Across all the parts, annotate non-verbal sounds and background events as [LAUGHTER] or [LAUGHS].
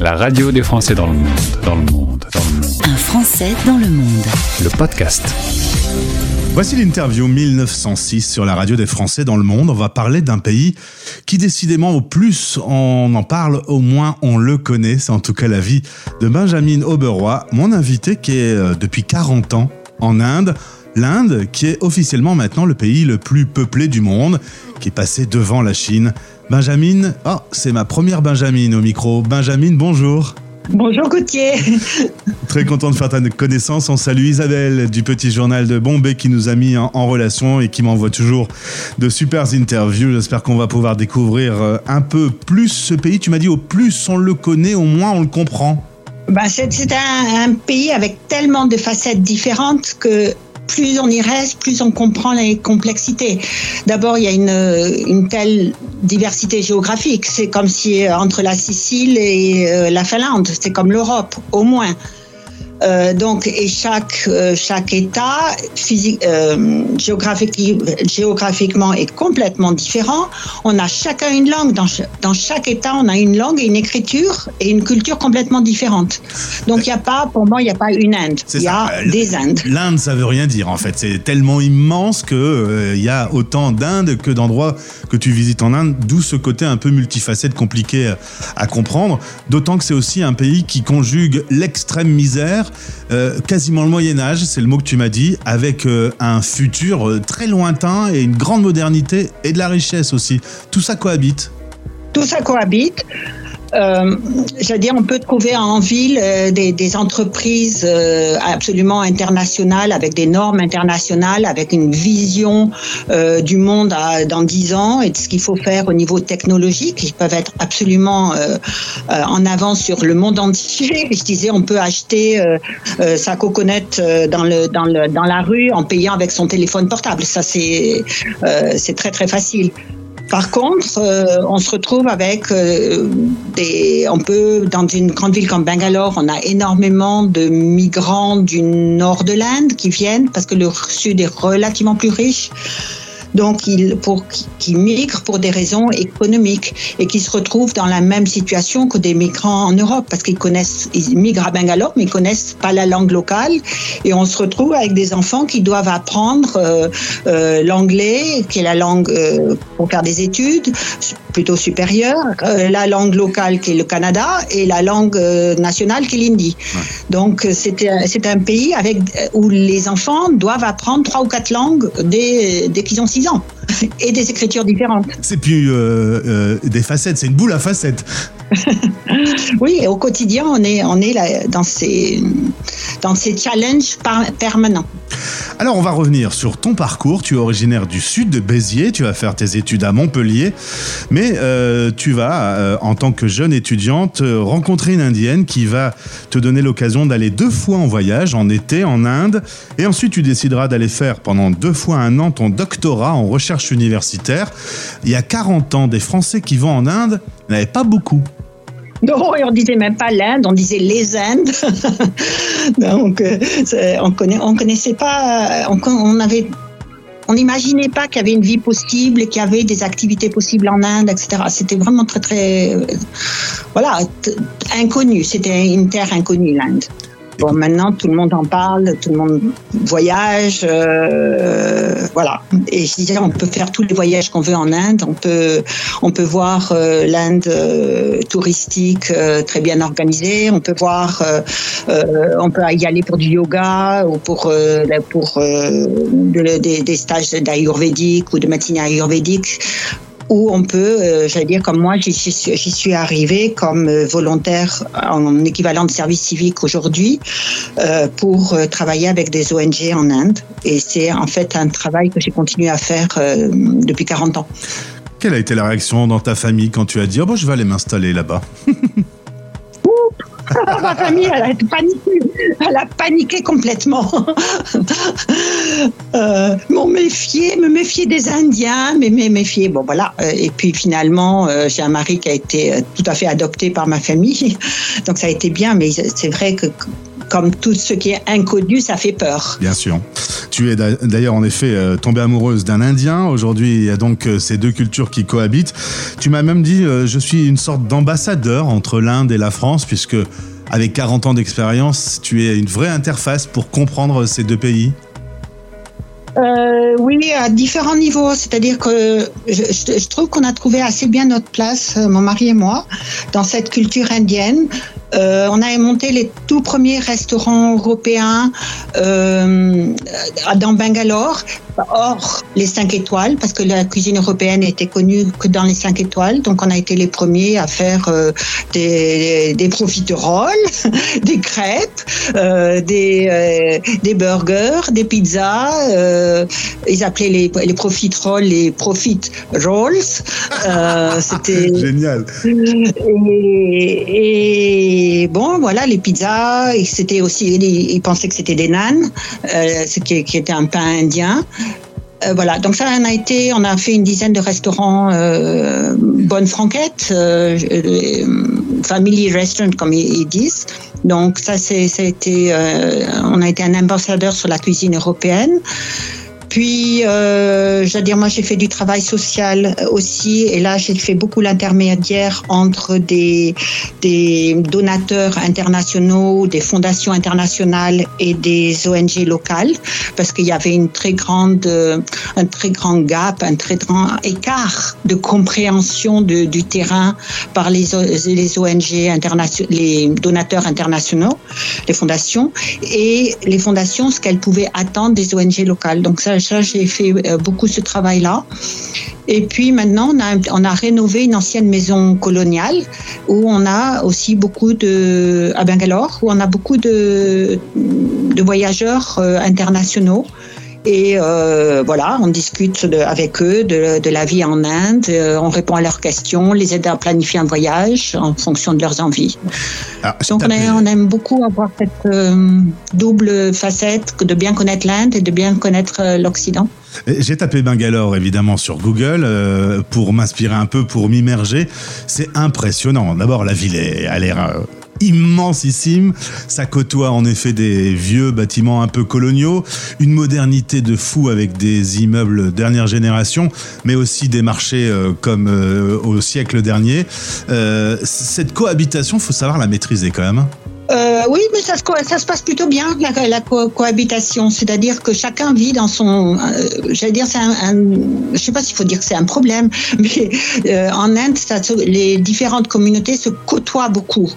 La radio des Français dans le monde, dans le monde, dans le monde. Un Français dans le monde. Le podcast. Voici l'interview 1906 sur la radio des Français dans le monde. On va parler d'un pays qui décidément au plus on en parle, au moins on le connaît. C'est en tout cas la vie de Benjamin Auberoy, mon invité qui est euh, depuis 40 ans en Inde. L'Inde qui est officiellement maintenant le pays le plus peuplé du monde, qui est passé devant la Chine. Benjamin, oh, c'est ma première Benjamin au micro. Benjamin, bonjour. Bonjour Gauthier. [LAUGHS] Très content de faire ta connaissance. On salue Isabelle du petit journal de Bombay qui nous a mis en, en relation et qui m'envoie toujours de super interviews. J'espère qu'on va pouvoir découvrir euh, un peu plus ce pays. Tu m'as dit au plus on le connaît, au moins on le comprend. Ben, c'est c'est un, un pays avec tellement de facettes différentes que plus on y reste, plus on comprend les complexités. D'abord, il y a une, telle diversité géographique. C'est comme si euh, entre la Sicile et euh, la Finlande, c'est comme l'Europe, au moins. Euh, donc, et chaque, euh, chaque État physique, euh, géographique, géographiquement est complètement différent. On a chacun une langue. Dans, ch- dans chaque État, on a une langue et une écriture et une culture complètement différente. Donc, il n'y a pas, pour moi, il n'y a pas une Inde. Il y a ça. des Indes. L'Inde, ça veut rien dire en fait. C'est tellement immense euh, il y a autant d'Indes que d'endroits que tu visites en Inde, d'où ce côté un peu multifacette, compliqué à, à comprendre. D'autant que c'est aussi un pays qui conjugue l'extrême misère, euh, quasiment le Moyen Âge, c'est le mot que tu m'as dit, avec euh, un futur euh, très lointain et une grande modernité et de la richesse aussi. Tout ça cohabite. Tout ça cohabite. Euh, je veux dire, on peut trouver en ville euh, des, entreprises euh, absolument internationales, avec des normes internationales, avec une vision euh, du monde dans 10 ans et de ce qu'il faut faire au niveau technologique. Ils peuvent être absolument euh, euh, en avance sur le monde entier. Je disais, on peut acheter euh, euh, sa coconette euh, dans, la rue en payant avec son téléphone portable. Ça, euh, c'est très, très facile. Par contre, euh, on se retrouve avec euh, des. On peut, dans une grande ville comme Bangalore, on a énormément de migrants du nord de l'Inde qui viennent parce que le sud est relativement plus riche. Donc, ils, pour, qui migrent pour des raisons économiques et qui se retrouvent dans la même situation que des migrants en Europe parce qu'ils connaissent, ils migrent à Bangalore, mais ils connaissent pas la langue locale. Et on se retrouve avec des enfants qui doivent apprendre euh, euh, l'anglais, qui est la langue euh, pour faire des études plutôt supérieures, euh, la langue locale qui est le Canada et la langue nationale qui est l'hindi. Donc, c'est un- c'est un pays avec, où les enfants doivent apprendre trois ou quatre langues dès, dès qu'ils ont six et des écritures différentes. C'est plus euh, euh, des facettes, c'est une boule à facettes. [LAUGHS] Oui, et au quotidien, on est, on est là, dans, ces, dans ces challenges permanents. Alors on va revenir sur ton parcours. Tu es originaire du sud de Béziers, tu vas faire tes études à Montpellier, mais euh, tu vas, euh, en tant que jeune étudiante, euh, rencontrer une Indienne qui va te donner l'occasion d'aller deux fois en voyage, en été, en Inde, et ensuite tu décideras d'aller faire pendant deux fois un an ton doctorat en recherche universitaire. Il y a 40 ans, des Français qui vont en Inde n'avaient pas beaucoup. Non, et on disait même pas l'Inde, on disait les Indes. [LAUGHS] Donc, euh, on connaît, on connaissait pas, on, on n'imaginait pas qu'il y avait une vie possible, qu'il y avait des activités possibles en Inde, etc. C'était vraiment très, très, euh, voilà, inconnu. C'était une terre inconnue, l'Inde. Bon, maintenant, tout le monde en parle, tout le monde voyage, euh, voilà. Et je disais, on peut faire tous les voyages qu'on veut en Inde. On peut, on peut voir euh, l'Inde euh, touristique euh, très bien organisée. On peut voir, euh, euh, on peut y aller pour du yoga ou pour euh, pour euh, de- des, des stages d'ayurvédique ou de médecine ayurvédique où on peut, euh, j'allais dire comme moi, j'y suis, suis arrivée comme euh, volontaire en équivalent de service civique aujourd'hui euh, pour travailler avec des ONG en Inde. Et c'est en fait un travail que j'ai continué à faire depuis 40 ans. Quelle a été la réaction dans ta famille quand tu as dit oh, bon, je vais aller m'installer là-bas [LAUGHS] Ma famille, elle a paniqué. Elle a paniqué complètement. [LAUGHS] euh, m'ont méfié, me méfier des Indiens, mais me méfier. Bon, voilà. Euh, Et puis finalement, euh, j'ai un mari qui a été euh, tout à fait adopté par ma famille. [LAUGHS] Donc ça a été bien, mais c'est vrai que comme tout ce qui est inconnu, ça fait peur. Bien sûr. Tu es d'ailleurs en effet euh, tombée amoureuse d'un Indien. Aujourd'hui, il y a donc euh, ces deux cultures qui cohabitent. Tu m'as même dit, euh, je suis une sorte d'ambassadeur entre l'Inde et la France, puisque avec 40 ans d'expérience, tu es une vraie interface pour comprendre ces deux pays. Oui, à différents niveaux. C'est-à-dire que je trouve qu'on a trouvé assez bien notre place, mon mari et moi, dans cette culture indienne. Euh, on a monté les tout premiers restaurants européens euh, dans Bangalore, hors les 5 étoiles, parce que la cuisine européenne était connue que dans les 5 étoiles. Donc on a été les premiers à faire euh, des, des profiteroles, [LAUGHS] des crêpes, euh, des, euh, des burgers, des pizzas. Euh, ils appelaient les, les profiteroles les profit rolls. [LAUGHS] C'était génial. et, et bon, voilà, les pizzas, c'était aussi, ils pensaient que c'était des nanes, euh, ce qui, qui, était un pain indien. Euh, voilà, donc ça, on a été, on a fait une dizaine de restaurants euh, bonne franquette, euh, euh, family restaurant comme ils, disent. Donc ça, c'est, ça a été, on a été un ambassadeur sur la cuisine européenne. Puis, euh, dire, moi, j'ai fait du travail social aussi, et là, j'ai fait beaucoup l'intermédiaire entre des, des donateurs internationaux, des fondations internationales et des ONG locales, parce qu'il y avait une très grande, un très grand gap, un très grand écart de compréhension du terrain par les, les ONG les donateurs internationaux, les fondations, et les fondations, ce qu'elles pouvaient attendre des ONG locales. Donc ça, ça j'ai fait euh, beaucoup ce travail-là. Et puis maintenant, on a, rénové une ancienne maison coloniale où on a aussi beaucoup de, à Bangalore, où on a beaucoup de, de voyageurs euh, internationaux et euh, voilà, on discute de, avec eux de, de, la vie en Inde, euh, on répond à leurs questions, les aide à planifier un voyage en fonction de leurs envies. Alors, Donc on, aime beaucoup avoir cette euh, double facette de bien connaître l'Inde et de bien connaître euh, l'Occident. J'ai tapé Bangalore évidemment sur Google pour m'inspirer un peu, pour m'immerger. C'est impressionnant. D'abord, la ville est, a l'air immensissime. Ça côtoie en effet des vieux bâtiments un peu coloniaux, une modernité de fou avec des immeubles dernière génération, mais aussi des marchés euh, comme euh, au siècle dernier. Euh, cette cohabitation, faut savoir la maîtriser quand même. Euh, oui, mais ça se, passe plutôt bien, la, la co cohabitation. C'est-à-dire que chacun vit dans son. Euh, J'allais dire, c'est un, un, Je sais pas s'il faut dire que c'est un problème, [LAUGHS] mais en Inde, les différentes communautés se côtoient beaucoup.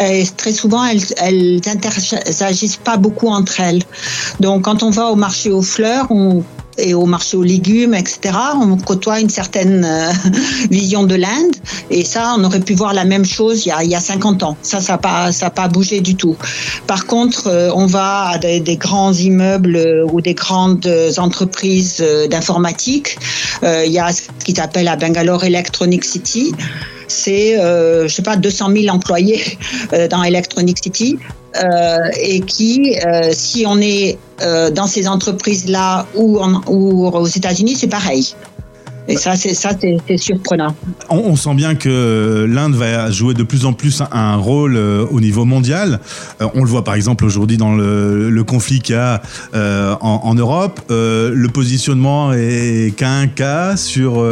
Et très souvent, elles, n'interagissent pas beaucoup entre elles. Donc, quand on va au marché aux fleurs, et au marché aux légumes, etc. On côtoie une certaine euh, [LAUGHS] vision de l'Inde. Et ça, on aurait pu voir la même chose il y a, il y a 50 ans. Ça, ça n'a pas, bougé du tout. Par contre, euh, on va à des, grands immeubles euh, ou des grandes entreprises d'informatique. il y a ce qui s'appelle la Bangalore Electronic City c'est, euh, je sais pas, 200 000 employés euh, dans Electronic City. Euh, et qui, si on est dans ces entreprises-là ou, aux États-Unis, c'est pareil. Et ça, c'est ça, c'est surprenant. On, sent bien que l'Inde va jouer de plus en plus un rôle au niveau mondial. On le voit par exemple aujourd'hui dans le, conflit qu'il y a en, Europe. le positionnement est qu'un cas sur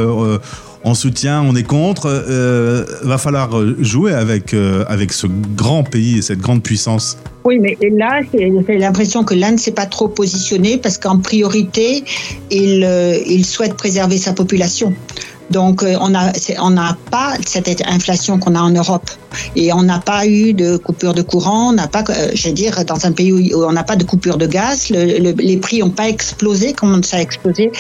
on soutient, on est contre. Euh, va falloir jouer avec, euh, avec ce grand pays et cette grande puissance. Oui, mais là, j'ai l'impression que l'Inde ne s'est pas trop positionnée parce qu'en priorité, il, euh, il souhaite préserver sa population. Donc, euh, on n'a on pas cette inflation qu'on a en Europe. Et on n'a pas eu de coupure de courant, on n'a pas, euh, je veux dire, dans un pays où on n'a pas de coupure de gaz, le, le, les prix n'ont pas explosé comme ça a explosé.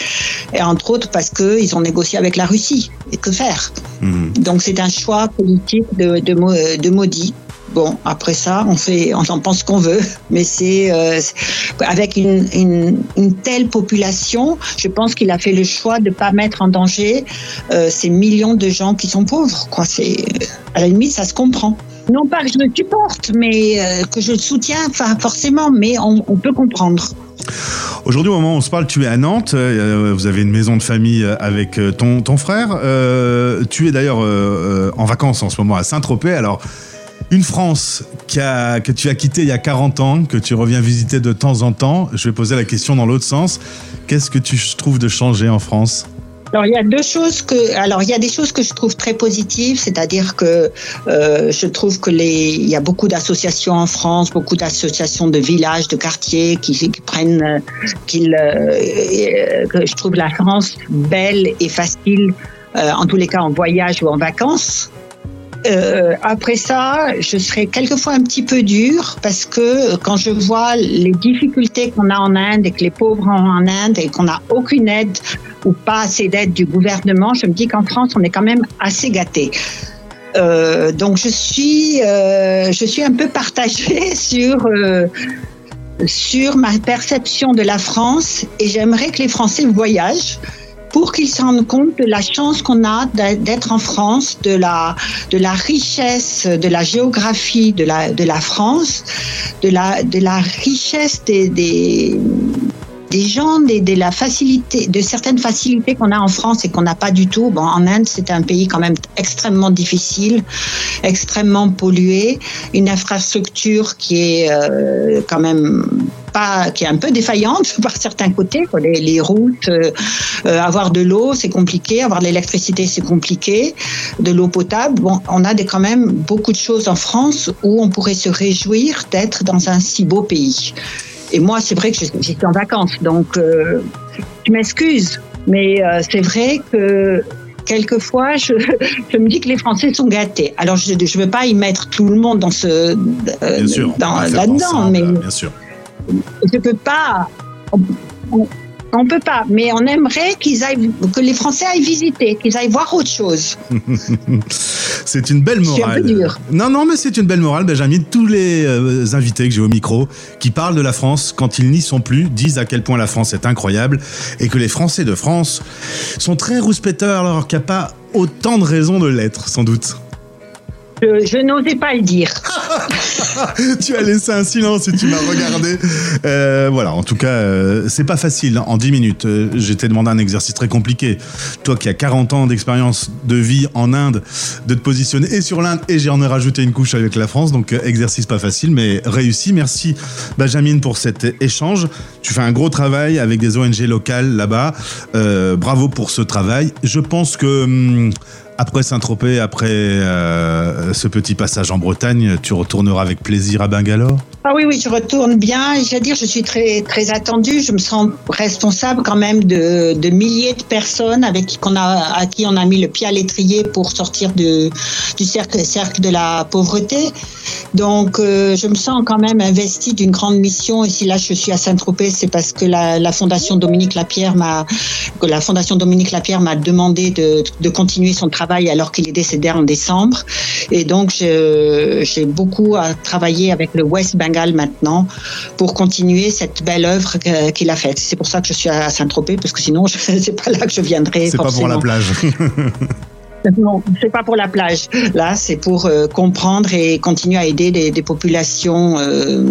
Et entre autres parce qu'ils ont négocié avec la Russie. Et que faire? Mmh. Donc, c'est un choix politique de, de, de maudit. Bon, après ça, on fait, on en pense qu'on veut, [LAUGHS] mais c'est euh, avec une, une, telle population, je pense qu'il a fait le choix de pas mettre en danger euh, ces millions de gens qui sont pauvres. Quoi, c'est à la limite, ça se comprend. Non pas que je le supporte, mais euh, que je le soutiens, enfin forcément, mais on, peut comprendre. Aujourd'hui, au moment où on se parle, tu es à Nantes. Euh, vous avez une maison de famille avec ton, ton frère. Euh, tu es d'ailleurs euh, en vacances en ce moment à Saint-Tropez. Alors, Une France que tu as quittée il y a 40 ans, que tu reviens visiter de temps en temps. Je vais poser la question dans l'autre sens. Qu'est-ce que tu trouves de changer en France? Alors il y a deux choses que, alors il y a des choses que je trouve très positives, c'est-à-dire que euh, je trouve que il y a beaucoup d'associations en France, beaucoup d'associations de villages, de quartiers qui, prennent, euh, euh, que je trouve la France belle et facile, en tous les cas en voyage ou en vacances. Euh, après ça, je serais quelquefois un petit peu dur parce que quand je vois les difficultés qu'on a en Inde et que les pauvres ont en Inde et qu'on n'a aucune aide ou pas assez d'aide du gouvernement, je me dis qu'en France, on est quand même assez gâté. Euh, donc je suis, euh, je suis un peu partagée [LAUGHS] sur euh, sur ma perception de la France et j'aimerais que les Français voyagent pour qu'ils se rendent compte de la chance qu'on a d'être en France, de la, richesse, de la géographie de la, France, de la, richesse des, gens, de la facilité, de certaines facilités qu'on a en France et qu'on n'a pas du tout. Bon, en Inde, c'est un pays quand même extrêmement difficile, extrêmement pollué, une infrastructure qui est euh, quand même pas, qui est un peu défaillante [LAUGHS] par certains côtés. Les, les routes, euh, euh, avoir de l'eau, c'est compliqué. Avoir de l'électricité, c'est compliqué. De l'eau potable. Bon, on a des, quand même beaucoup de choses en France où on pourrait se réjouir d'être dans un si beau pays. Et moi, c'est vrai que j'étais en vacances, donc euh, je m'excuse, mais euh, c'est vrai que quelquefois, je, [LAUGHS] je, me dis que les Français sont gâtés. Alors, je ne veux pas y mettre tout le monde dans ce euh, là-dedans, mais bien sûr. Je peux pas. On, on peut pas, mais on aimerait qu'ils aillent, que les Français aillent visiter, qu'ils aillent voir autre chose. [LAUGHS] c'est une belle morale. un peu dur. Non, non, mais c'est une belle morale, Benjamin. Tous les euh, invités que j'ai au micro qui parlent de la France quand ils n'y sont plus disent à quel point la France est incroyable et que les Français de France sont très rouspéteurs alors qu'il n'y a pas autant de raisons de l'être, sans doute. Je, je n'osais pas le dire. [LAUGHS] tu as laissé un silence et tu m'as regardé. Euh, voilà, en tout cas, euh, c'est pas facile. En 10 minutes, euh, j'ai t'ai demandé un exercice très compliqué. Toi qui as 40 ans d'expérience de vie en Inde, de te positionner et sur l'Inde, et j'en ai rajouté une couche avec la France. Donc, euh, exercice pas facile, mais réussi. Merci, Benjamin, pour cet échange. Tu fais un gros travail avec des ONG locales là-bas. Euh, bravo pour ce travail. Je pense que. Hum, après Saint-Tropez, après euh, ce petit passage en Bretagne, tu retourneras avec plaisir à Bangalore? Ah oui, oui, je retourne bien. Je dire, je suis très, très attendue. Je me sens responsable quand même de, de milliers de personnes avec qui on a, à qui on a mis le pied à l'étrier pour sortir du cercle, cercle de la pauvreté. Donc, euh, je me sens quand même investie d'une grande mission. Et si là, je suis à Saint-Tropez, c'est parce que la, Fondation Dominique Lapierre m'a, la Fondation Dominique Lapierre m'a demandé de, de continuer son travail alors qu'il est décédé en décembre. Et donc, j'ai beaucoup à travailler avec le West Bengal maintenant pour continuer cette belle œuvre qu'il a faite. C'est pour ça que je suis à Saint-Tropez, parce que sinon, [LAUGHS] c'est pas là que je viendrai. C'est pas pour la plage. [LAUGHS] Non, c'est pas pour la plage. Là, c'est pour euh, comprendre et continuer à aider des, des populations euh,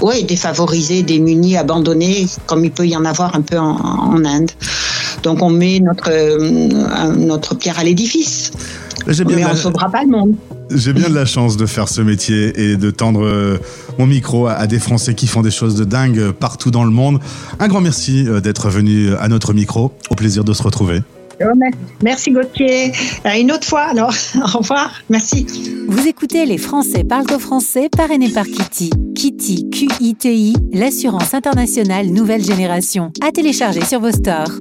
ouais, défavorisées, démunies, abandonnées, comme il peut y en avoir un peu en, en Inde. Donc, on met notre, euh, notre pierre à l'édifice. Mais on ne sauvera pas le monde. J'ai bien de la chance de faire ce métier et de tendre euh, mon micro à, des Français qui font des choses de dingue partout dans le monde. Un grand merci euh, d'être venu à notre micro. Au plaisir de se retrouver. Merci Gauthier. Une autre fois alors. [LAUGHS] Au revoir. Merci. Vous écoutez Les Français parlent au français parrainé par Kitty. Kitty, Q-I-T-I, l'assurance internationale nouvelle génération. À télécharger sur vos stores.